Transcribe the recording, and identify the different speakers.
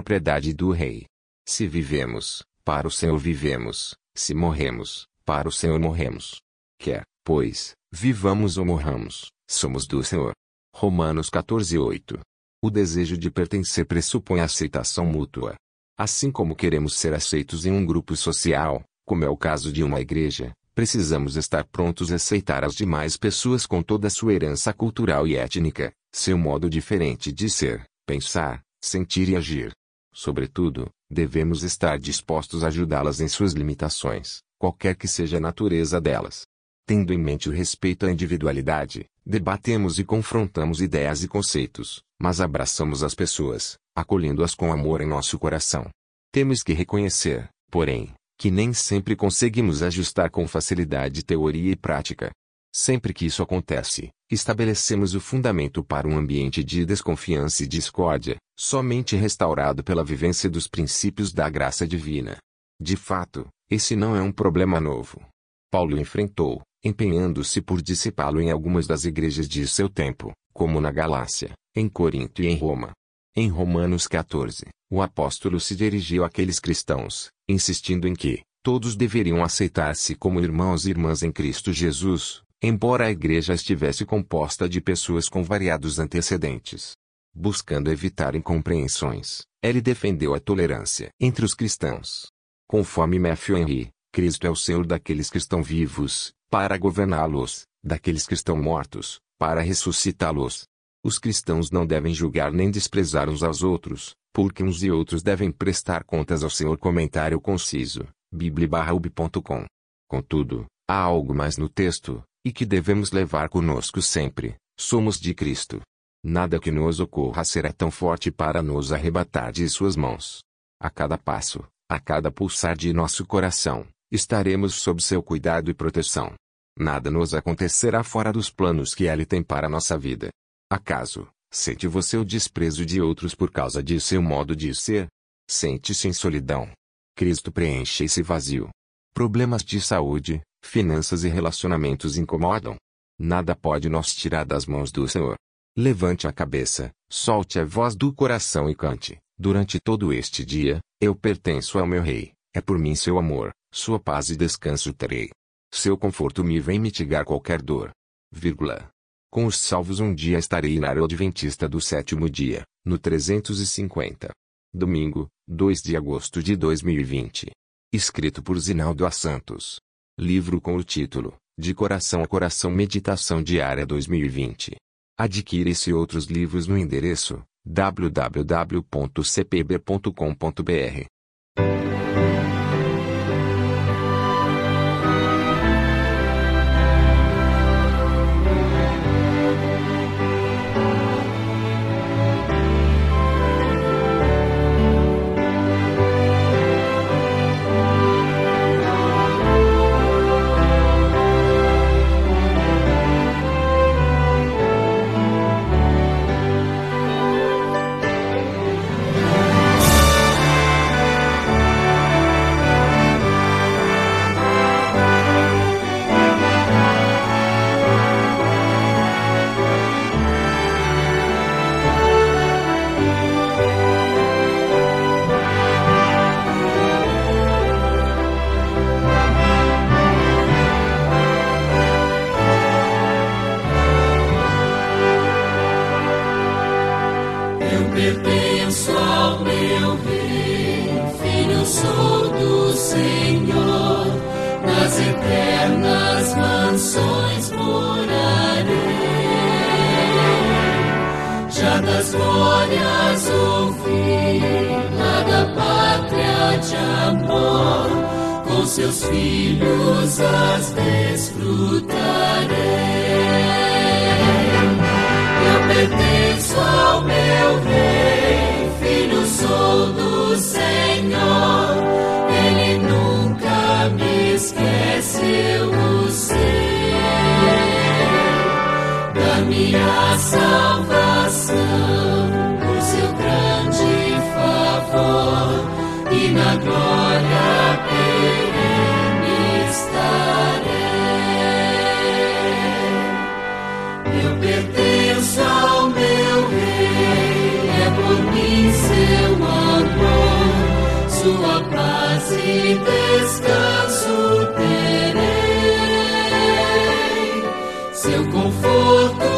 Speaker 1: propriedade do Rei. Se vivemos, para o Senhor vivemos, se morremos, para o Senhor morremos. Quer, pois, vivamos ou morramos, somos do Senhor. Romanos 14:8. O desejo de pertencer pressupõe aceitação mútua. Assim como queremos ser aceitos em um grupo social, como é o caso de uma igreja, precisamos estar prontos a aceitar as demais pessoas com toda a sua herança cultural e étnica, seu modo diferente de ser, pensar, sentir e agir. Sobretudo, devemos estar dispostos a ajudá-las em suas limitações, qualquer que seja a natureza delas. Tendo em mente o respeito à individualidade, debatemos e confrontamos ideias e conceitos, mas abraçamos as pessoas, acolhendo-as com amor em nosso coração. Temos que reconhecer, porém, que nem sempre conseguimos ajustar com facilidade teoria e prática. Sempre que isso acontece, estabelecemos o fundamento para um ambiente de desconfiança e discórdia, somente restaurado pela vivência dos princípios da graça divina. De fato, esse não é um problema novo. Paulo enfrentou, empenhando-se por dissipá-lo em algumas das igrejas de seu tempo, como na Galácia, em Corinto e em Roma. Em Romanos 14, o apóstolo se dirigiu àqueles cristãos, insistindo em que todos deveriam aceitar-se como irmãos e irmãs em Cristo Jesus, embora a igreja estivesse composta de pessoas com variados antecedentes. Buscando evitar incompreensões, ele defendeu a tolerância entre os cristãos. Conforme Matthew Henry, Cristo é o Senhor daqueles que estão vivos, para governá-los, daqueles que estão mortos, para ressuscitá-los. Os cristãos não devem julgar nem desprezar uns aos outros, porque uns e outros devem prestar contas ao Senhor. Comentário conciso, bíblia.ub.com. Contudo, há algo mais no texto, e que devemos levar conosco sempre: somos de Cristo. Nada que nos ocorra será tão forte para nos arrebatar de Suas mãos. A cada passo, a cada pulsar de nosso coração, estaremos sob seu cuidado e proteção. Nada nos acontecerá fora dos planos que Ele tem para a nossa vida. Acaso, sente você o desprezo de outros por causa de seu modo de ser? Sente-se em solidão. Cristo preenche esse vazio. Problemas de saúde, finanças e relacionamentos incomodam. Nada pode nos tirar das mãos do Senhor. Levante a cabeça, solte a voz do coração e cante. Durante todo este dia, eu pertenço ao meu Rei. É por mim seu amor, sua paz e descanso terei. Seu conforto me vem mitigar qualquer dor. Vírgula. Com os salvos um dia estarei na área adventista do sétimo dia, no 350. Domingo, 2 de agosto de 2020. Escrito por Zinaldo A. Santos. Livro com o título, De Coração a Coração Meditação Diária 2020. Adquira esse e outros livros no endereço www.cpb.com.br. As glórias o lá da pátria de amor, com seus filhos as desfrutarei. Eu pertenço ao meu rei, filho sou do céu minha salvação, por seu grande favor e na glória perene estarei. Eu pertenço ao meu rei, é por mim seu amor, sua paz e descanso terei, seu conforto.